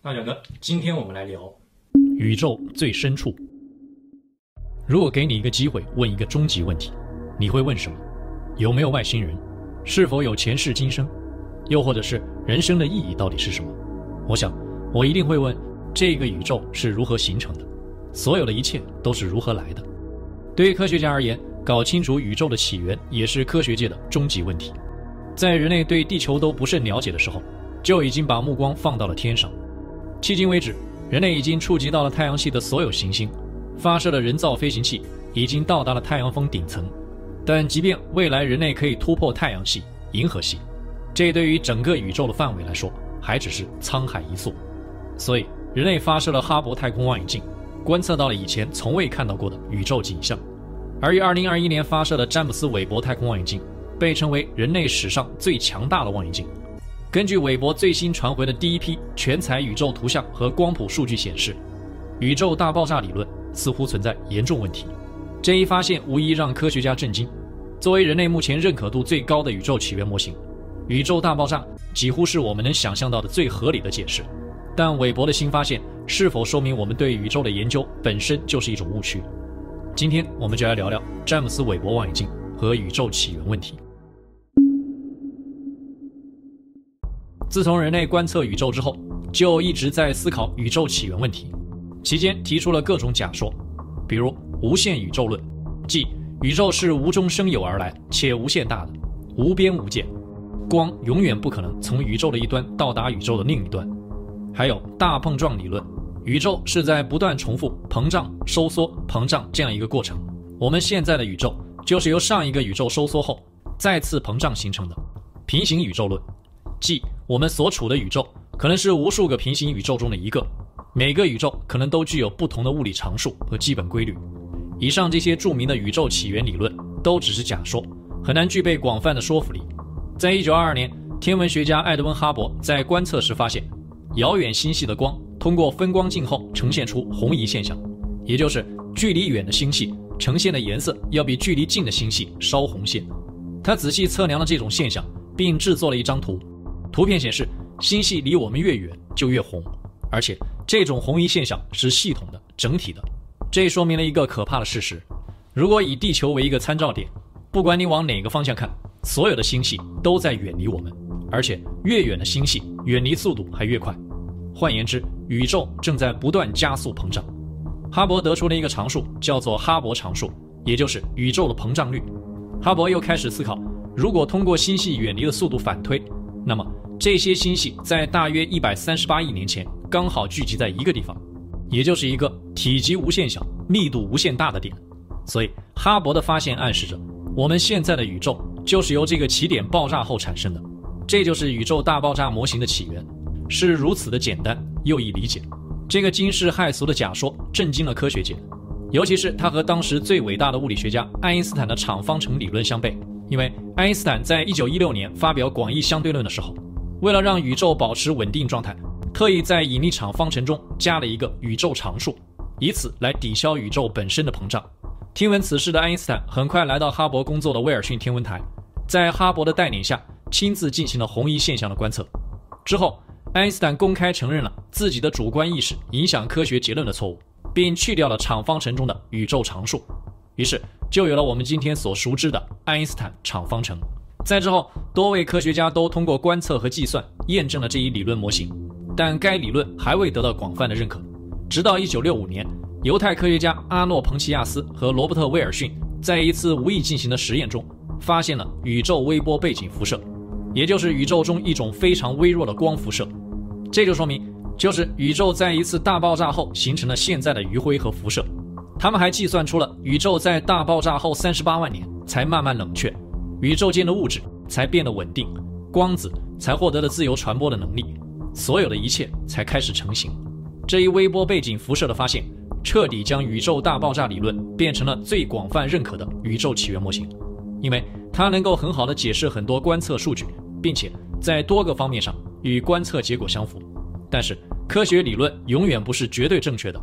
大表哥，今天我们来聊宇宙最深处。如果给你一个机会问一个终极问题，你会问什么？有没有外星人？是否有前世今生？又或者是人生的意义到底是什么？我想，我一定会问：这个宇宙是如何形成的？所有的一切都是如何来的？对于科学家而言，搞清楚宇宙的起源也是科学界的终极问题。在人类对地球都不甚了解的时候，就已经把目光放到了天上。迄今为止，人类已经触及到了太阳系的所有行星，发射的人造飞行器已经到达了太阳风顶层。但即便未来人类可以突破太阳系、银河系，这对于整个宇宙的范围来说，还只是沧海一粟。所以，人类发射了哈勃太空望远镜，观测到了以前从未看到过的宇宙景象。而于2021年发射的詹姆斯韦伯太空望远镜，被称为人类史上最强大的望远镜。根据韦伯最新传回的第一批全彩宇宙图像和光谱数据显示，宇宙大爆炸理论似乎存在严重问题。这一发现无疑让科学家震惊。作为人类目前认可度最高的宇宙起源模型，宇宙大爆炸几乎是我们能想象到的最合理的解释。但韦伯的新发现是否说明我们对宇宙的研究本身就是一种误区？今天我们就来聊聊詹姆斯韦伯望远镜和宇宙起源问题。自从人类观测宇宙之后，就一直在思考宇宙起源问题，期间提出了各种假说，比如无限宇宙论，即宇宙是无中生有而来且无限大的，无边无界，光永远不可能从宇宙的一端到达宇宙的另一端；还有大碰撞理论，宇宙是在不断重复膨胀、收缩、膨胀这样一个过程，我们现在的宇宙就是由上一个宇宙收缩后再次膨胀形成的；平行宇宙论。即我们所处的宇宙可能是无数个平行宇宙中的一个，每个宇宙可能都具有不同的物理常数和基本规律。以上这些著名的宇宙起源理论都只是假说，很难具备广泛的说服力。在一九二二年，天文学家爱德温·哈勃在观测时发现，遥远星系的光通过分光镜后呈现出红移现象，也就是距离远的星系呈现的颜色要比距离近的星系稍红些。他仔细测量了这种现象，并制作了一张图。图片显示，星系离我们越远就越红，而且这种红移现象是系统的、整体的。这说明了一个可怕的事实：如果以地球为一个参照点，不管你往哪个方向看，所有的星系都在远离我们，而且越远的星系远离速度还越快。换言之，宇宙正在不断加速膨胀。哈勃得出了一个常数，叫做哈勃常数，也就是宇宙的膨胀率。哈勃又开始思考，如果通过星系远离的速度反推。那么，这些星系在大约一百三十八亿年前刚好聚集在一个地方，也就是一个体积无限小、密度无限大的点。所以，哈勃的发现暗示着，我们现在的宇宙就是由这个起点爆炸后产生的。这就是宇宙大爆炸模型的起源，是如此的简单又易理解。这个惊世骇俗的假说震惊了科学界，尤其是它和当时最伟大的物理学家爱因斯坦的场方程理论相悖。因为爱因斯坦在一九一六年发表广义相对论的时候，为了让宇宙保持稳定状态，特意在引力场方程中加了一个宇宙常数，以此来抵消宇宙本身的膨胀。听闻此事的爱因斯坦很快来到哈勃工作的威尔逊天文台，在哈勃的带领下，亲自进行了红移现象的观测。之后，爱因斯坦公开承认了自己的主观意识影响科学结论的错误，并去掉了场方程中的宇宙常数。于是，就有了我们今天所熟知的爱因斯坦场方程。在之后，多位科学家都通过观测和计算验证了这一理论模型，但该理论还未得到广泛的认可。直到1965年，犹太科学家阿诺·彭齐亚斯和罗伯特·威尔逊在一次无意进行的实验中，发现了宇宙微波背景辐射，也就是宇宙中一种非常微弱的光辐射。这就说明，就是宇宙在一次大爆炸后形成了现在的余晖和辐射。他们还计算出了宇宙在大爆炸后三十八万年才慢慢冷却，宇宙间的物质才变得稳定，光子才获得了自由传播的能力，所有的一切才开始成型。这一微波背景辐射的发现，彻底将宇宙大爆炸理论变成了最广泛认可的宇宙起源模型，因为它能够很好的解释很多观测数据，并且在多个方面上与观测结果相符。但是科学理论永远不是绝对正确的。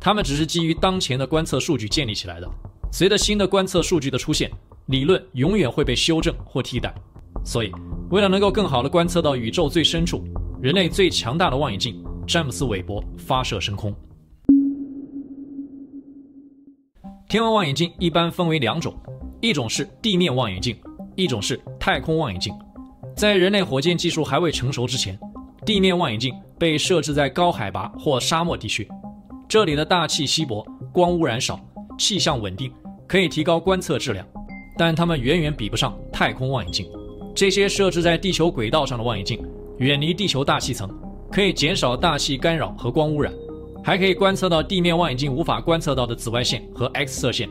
它们只是基于当前的观测数据建立起来的。随着新的观测数据的出现，理论永远会被修正或替代。所以，为了能够更好地观测到宇宙最深处，人类最强大的望远镜詹姆斯韦伯发射升空。天文望远镜一般分为两种，一种是地面望远镜，一种是太空望远镜。在人类火箭技术还未成熟之前，地面望远镜被设置在高海拔或沙漠地区，这里的大气稀薄，光污染少，气象稳定，可以提高观测质量。但它们远远比不上太空望远镜。这些设置在地球轨道上的望远镜，远离地球大气层，可以减少大气干扰和光污染，还可以观测到地面望远镜无法观测到的紫外线和 X 射线，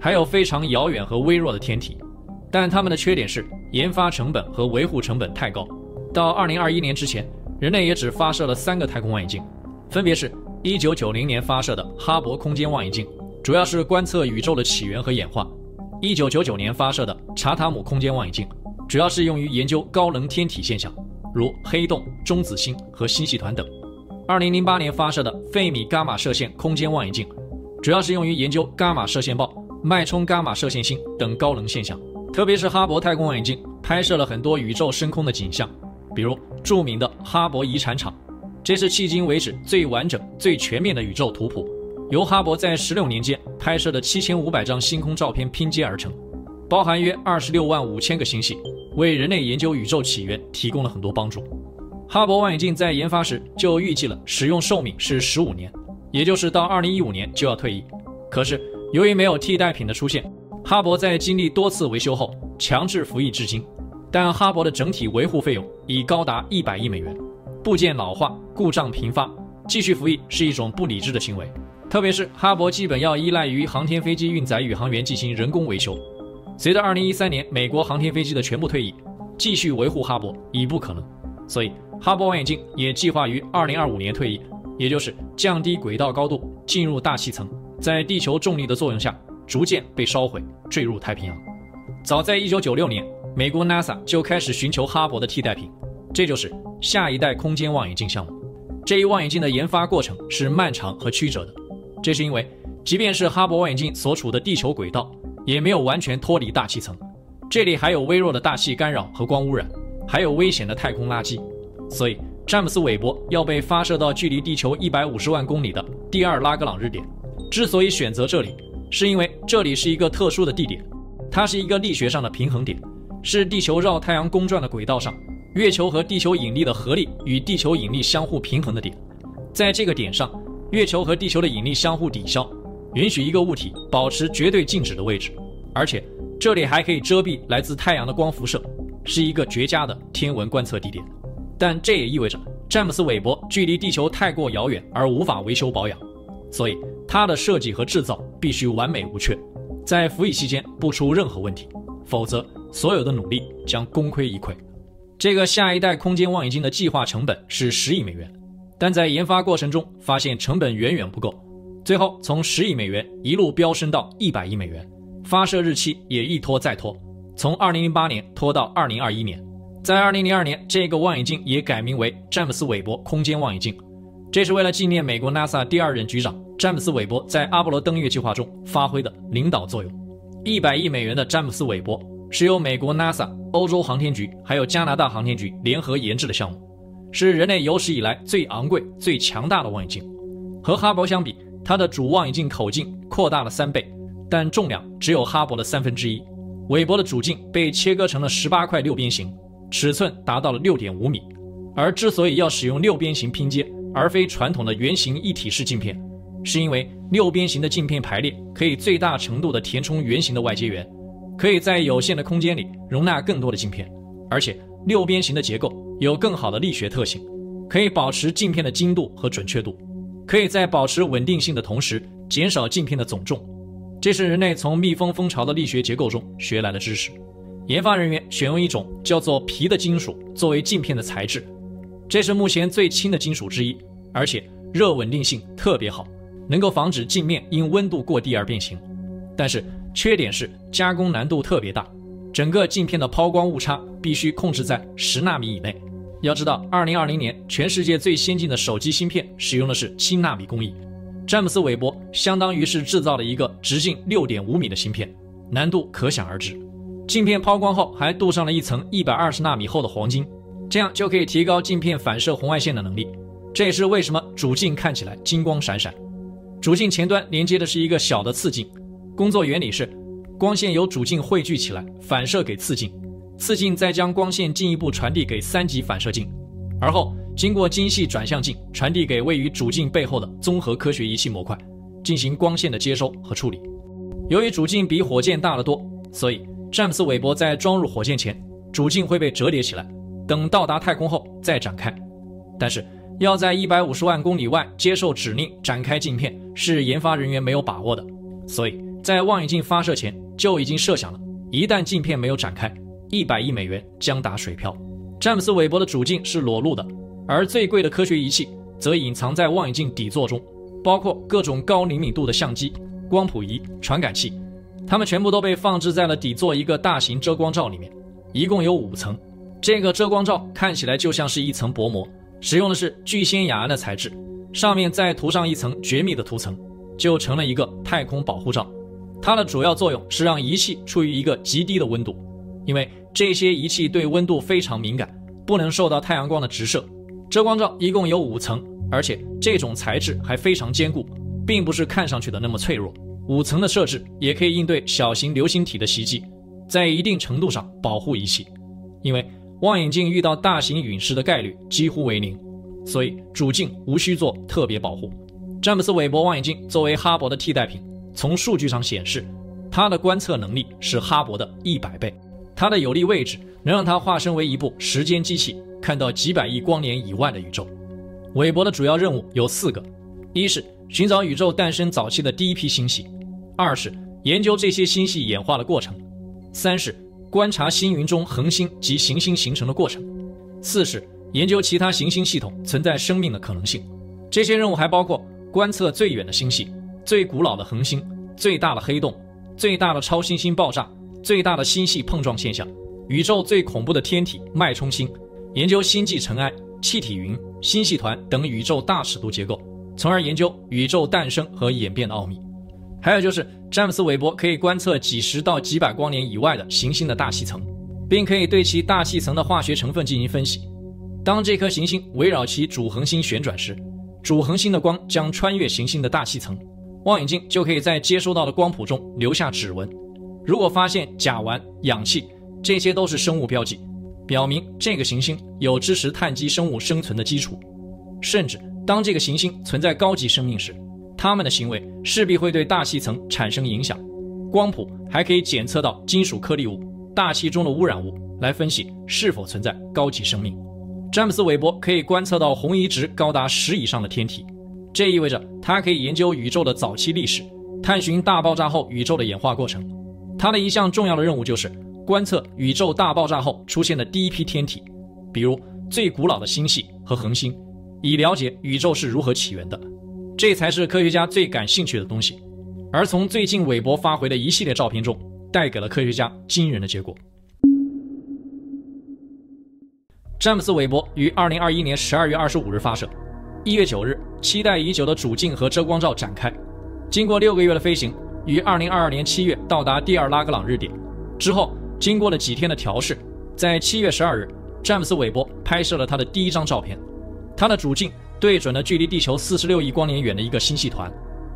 还有非常遥远和微弱的天体。但它们的缺点是研发成本和维护成本太高。到2021年之前，人类也只发射了三个太空望远镜，分别是1990年发射的哈勃空间望远镜，主要是观测宇宙的起源和演化；1999年发射的查塔姆空间望远镜，主要是用于研究高能天体现象，如黑洞、中子星和星系团等；2008年发射的费米伽马射线空间望远镜，主要是用于研究伽马射线暴、脉冲伽马射线星等高能现象。特别是哈勃太空望远镜拍摄了很多宇宙深空的景象，比如著名的哈勃遗产场，这是迄今为止最完整、最全面的宇宙图谱，由哈勃在十六年间拍摄的七千五百张星空照片拼接而成，包含约二十六万五千个星系，为人类研究宇宙起源提供了很多帮助。哈勃望远镜在研发时就预计了使用寿命是十五年，也就是到二零一五年就要退役。可是由于没有替代品的出现，哈勃在经历多次维修后，强制服役至今，但哈勃的整体维护费用已高达一百亿美元。部件老化、故障频发，继续服役是一种不理智的行为。特别是哈勃基本要依赖于航天飞机运载宇航员进行人工维修。随着二零一三年美国航天飞机的全部退役，继续维护哈勃已不可能。所以，哈勃望远镜也计划于二零二五年退役，也就是降低轨道高度，进入大气层，在地球重力的作用下。逐渐被烧毁，坠入太平洋。早在1996年，美国 NASA 就开始寻求哈勃的替代品，这就是下一代空间望远镜项目。这一望远镜的研发过程是漫长和曲折的，这是因为，即便是哈勃望远镜所处的地球轨道，也没有完全脱离大气层，这里还有微弱的大气干扰和光污染，还有危险的太空垃圾。所以，詹姆斯韦伯要被发射到距离地球150万公里的第二拉格朗日点。之所以选择这里，是因为这里是一个特殊的地点，它是一个力学上的平衡点，是地球绕太阳公转的轨道上，月球和地球引力的合力与地球引力相互平衡的点。在这个点上，月球和地球的引力相互抵消，允许一个物体保持绝对静止的位置，而且这里还可以遮蔽来自太阳的光辐射，是一个绝佳的天文观测地点。但这也意味着詹姆斯韦伯距离地球太过遥远而无法维修保养，所以。它的设计和制造必须完美无缺，在服役期间不出任何问题，否则所有的努力将功亏一篑。这个下一代空间望远镜的计划成本是十亿美元，但在研发过程中发现成本远远不够，最后从十亿美元一路飙升到一百亿美元，发射日期也一拖再拖，从二零零八年拖到二零二一年，在二零零二年，这个望远镜也改名为詹姆斯韦伯空间望远镜。这是为了纪念美国 NASA 第二任局长詹姆斯·韦伯在阿波罗登月计划中发挥的领导作用。一百亿美元的詹姆斯·韦伯是由美国 NASA、欧洲航天局还有加拿大航天局联合研制的项目，是人类有史以来最昂贵、最强大的望远镜。和哈勃相比，它的主望远镜口径扩大了三倍，但重量只有哈勃的三分之一。韦伯的主镜被切割成了十八块六边形，尺寸达到了六点五米。而之所以要使用六边形拼接，而非传统的圆形一体式镜片，是因为六边形的镜片排列可以最大程度地填充圆形的外接圆，可以在有限的空间里容纳更多的镜片，而且六边形的结构有更好的力学特性，可以保持镜片的精度和准确度，可以在保持稳定性的同时减少镜片的总重。这是人类从蜜蜂蜂巢的力学结构中学来的知识。研发人员选用一种叫做銍的金属作为镜片的材质。这是目前最轻的金属之一，而且热稳定性特别好，能够防止镜面因温度过低而变形。但是缺点是加工难度特别大，整个镜片的抛光误差必须控制在十纳米以内。要知道，二零二零年全世界最先进的手机芯片使用的是七纳米工艺，詹姆斯韦伯相当于是制造了一个直径六点五米的芯片，难度可想而知。镜片抛光后还镀上了一层一百二十纳米厚的黄金。这样就可以提高镜片反射红外线的能力，这也是为什么主镜看起来金光闪闪。主镜前端连接的是一个小的次镜，工作原理是光线由主镜汇聚起来，反射给次镜，次镜再将光线进一步传递给三级反射镜，而后经过精细转向镜传递给位于主镜背后的综合科学仪器模块，进行光线的接收和处理。由于主镜比火箭大得多，所以詹姆斯·韦伯在装入火箭前，主镜会被折叠起来，等到达太空后再展开。但是，要在一百五十万公里外接受指令展开镜片，是研发人员没有把握的，所以在望远镜发射前就已经设想了，一旦镜片没有展开，一百亿美元将打水漂。詹姆斯·韦伯的主镜是裸露的，而最贵的科学仪器则隐藏在望远镜底座中，包括各种高灵敏度的相机、光谱仪、传感器，它们全部都被放置在了底座一个大型遮光罩里面，一共有五层。这个遮光罩看起来就像是一层薄膜。使用的是聚酰亚胺的材质，上面再涂上一层绝密的涂层，就成了一个太空保护罩。它的主要作用是让仪器处于一个极低的温度，因为这些仪器对温度非常敏感，不能受到太阳光的直射。遮光罩一共有五层，而且这种材质还非常坚固，并不是看上去的那么脆弱。五层的设置也可以应对小型流星体的袭击，在一定程度上保护仪器，因为。望远镜遇到大型陨石的概率几乎为零，所以主镜无需做特别保护。詹姆斯韦伯望远镜作为哈勃的替代品，从数据上显示，它的观测能力是哈勃的一百倍。它的有利位置能让它化身为一部时间机器，看到几百亿光年以外的宇宙。韦伯的主要任务有四个：一是寻找宇宙诞生早期的第一批星系；二是研究这些星系演化的过程；三是。观察星云中恒星及行星形成的过程。四是研究其他行星系统存在生命的可能性。这些任务还包括观测最远的星系、最古老的恒星、最大的黑洞、最大的超新星爆炸、最大的星系碰撞现象、宇宙最恐怖的天体脉冲星，研究星际尘埃、气体云、星系团等宇宙大尺度结构，从而研究宇宙诞生和演变的奥秘。还有就是，詹姆斯·韦伯可以观测几十到几百光年以外的行星的大气层，并可以对其大气层的化学成分进行分析。当这颗行星围绕其主恒星旋转时，主恒星的光将穿越行星的大气层，望远镜就可以在接收到的光谱中留下指纹。如果发现甲烷、氧气，这些都是生物标记，表明这个行星有支持碳基生物生存的基础。甚至当这个行星存在高级生命时，它们的行为势必会对大气层产生影响。光谱还可以检测到金属颗粒物、大气中的污染物，来分析是否存在高级生命。詹姆斯·韦伯可以观测到红移值高达十以上的天体，这意味着他可以研究宇宙的早期历史，探寻大爆炸后宇宙的演化过程。他的一项重要的任务就是观测宇宙大爆炸后出现的第一批天体，比如最古老的星系和恒星，以了解宇宙是如何起源的。这才是科学家最感兴趣的东西，而从最近韦伯发回的一系列照片中，带给了科学家惊人的结果。詹姆斯·韦伯于二零二一年十二月二十五日发射，一月九日，期待已久的主镜和遮光罩展开，经过六个月的飞行，于二零二二年七月到达第二拉格朗日点。之后，经过了几天的调试，在七月十二日，詹姆斯·韦伯拍摄了他的第一张照片，他的主镜。对准了距离地球四十六亿光年远的一个星系团，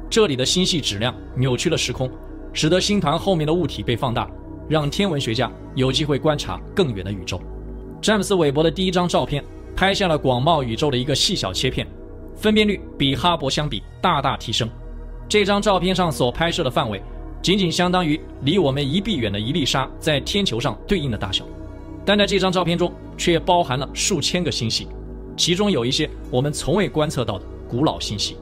这里的星系质量扭曲了时空，使得星团后面的物体被放大，让天文学家有机会观察更远的宇宙。詹姆斯·韦伯的第一张照片拍下了广袤宇宙的一个细小切片，分辨率比哈勃相比大大提升。这张照片上所拍摄的范围，仅仅相当于离我们一臂远的一粒沙在天球上对应的大小，但在这张照片中却包含了数千个星系。其中有一些我们从未观测到的古老星系。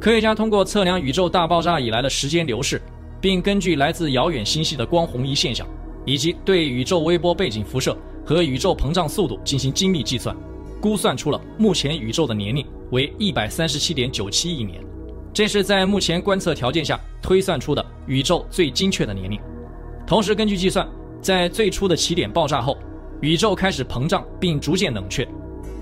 科学家通过测量宇宙大爆炸以来的时间流逝，并根据来自遥远星系的光红移现象，以及对宇宙微波背景辐射和宇宙膨胀速度进行精密计算，估算出了目前宇宙的年龄为一百三十七点九七亿年。这是在目前观测条件下推算出的宇宙最精确的年龄。同时，根据计算，在最初的起点爆炸后，宇宙开始膨胀并逐渐冷却。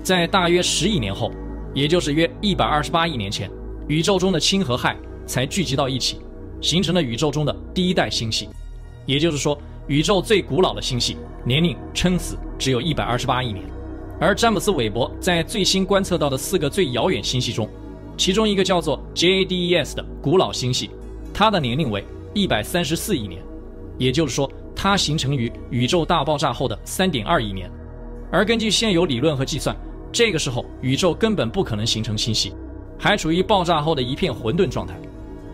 在大约十亿年后，也就是约一百二十八亿年前，宇宙中的氢和氦才聚集到一起，形成了宇宙中的第一代星系。也就是说，宇宙最古老的星系年龄撑死只有一百二十八亿年。而詹姆斯·韦伯在最新观测到的四个最遥远星系中，其中一个叫做 JADES 的古老星系，它的年龄为一百三十四亿年，也就是说，它形成于宇宙大爆炸后的三点二亿年。而根据现有理论和计算，这个时候宇宙根本不可能形成星系，还处于爆炸后的一片混沌状态。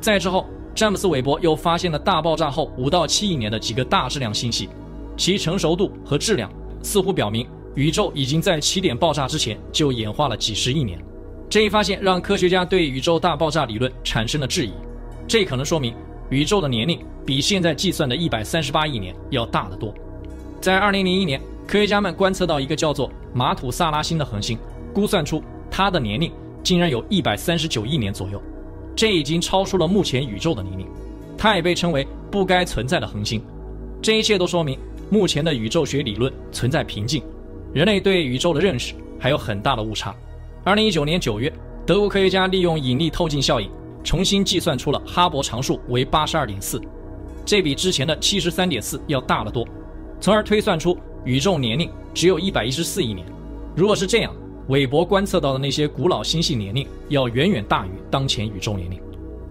再之后，詹姆斯·韦伯又发现了大爆炸后五到七亿年的几个大质量星系，其成熟度和质量似乎表明。宇宙已经在起点爆炸之前就演化了几十亿年，这一发现让科学家对宇宙大爆炸理论产生了质疑。这可能说明宇宙的年龄比现在计算的一百三十八亿年要大得多。在二零零一年，科学家们观测到一个叫做马土萨拉星的恒星，估算出它的年龄竟然有一百三十九亿年左右，这已经超出了目前宇宙的年龄。它也被称为不该存在的恒星。这一切都说明目前的宇宙学理论存在瓶颈。人类对宇宙的认识还有很大的误差。二零一九年九月，德国科学家利用引力透镜效应，重新计算出了哈勃常数为八十二点四，这比之前的七十三点四要大得多，从而推算出宇宙年龄只有一百一十四亿年。如果是这样，韦伯观测到的那些古老星系年龄要远远大于当前宇宙年龄。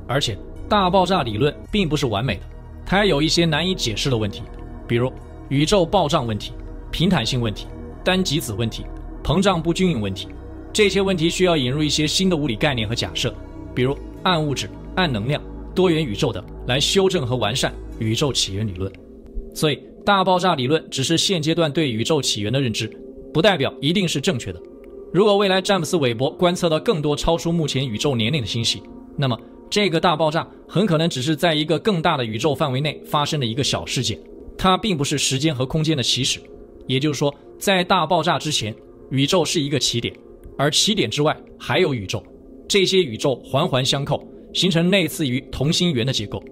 而且，大爆炸理论并不是完美的，它还有一些难以解释的问题，比如宇宙暴胀问题、平坦性问题。单极子问题、膨胀不均匀问题，这些问题需要引入一些新的物理概念和假设，比如暗物质、暗能量、多元宇宙等，来修正和完善宇宙起源理论。所以，大爆炸理论只是现阶段对宇宙起源的认知，不代表一定是正确的。如果未来詹姆斯·韦伯观测到更多超出目前宇宙年龄的星系，那么这个大爆炸很可能只是在一个更大的宇宙范围内发生的一个小事件，它并不是时间和空间的起始。也就是说，在大爆炸之前，宇宙是一个起点，而起点之外还有宇宙，这些宇宙环环相扣，形成类似于同心圆的结构。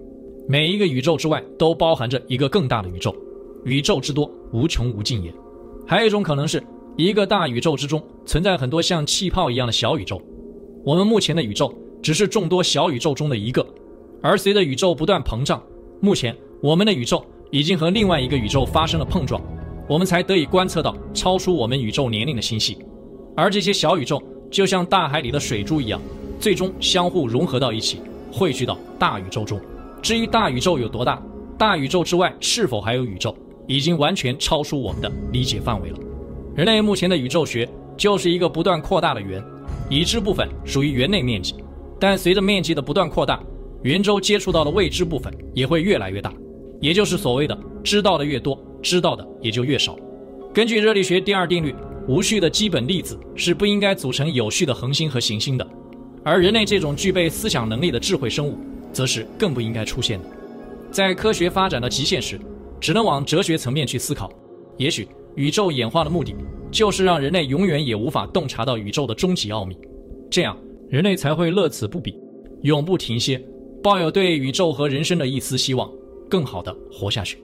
每一个宇宙之外都包含着一个更大的宇宙，宇宙之多无穷无尽也。还有一种可能是，一个大宇宙之中存在很多像气泡一样的小宇宙，我们目前的宇宙只是众多小宇宙中的一个，而随着宇宙不断膨胀，目前我们的宇宙已经和另外一个宇宙发生了碰撞。我们才得以观测到超出我们宇宙年龄的星系，而这些小宇宙就像大海里的水珠一样，最终相互融合到一起，汇聚到大宇宙中。至于大宇宙有多大，大宇宙之外是否还有宇宙，已经完全超出我们的理解范围了。人类目前的宇宙学就是一个不断扩大的圆，已知部分属于圆内面积，但随着面积的不断扩大，圆周接触到的未知部分也会越来越大，也就是所谓的知道的越多。知道的也就越少。根据热力学第二定律，无序的基本粒子是不应该组成有序的恒星和行星的，而人类这种具备思想能力的智慧生物，则是更不应该出现的。在科学发展的极限时，只能往哲学层面去思考。也许宇宙演化的目的，就是让人类永远也无法洞察到宇宙的终极奥秘，这样人类才会乐此不彼，永不停歇，抱有对宇宙和人生的一丝希望，更好的活下去。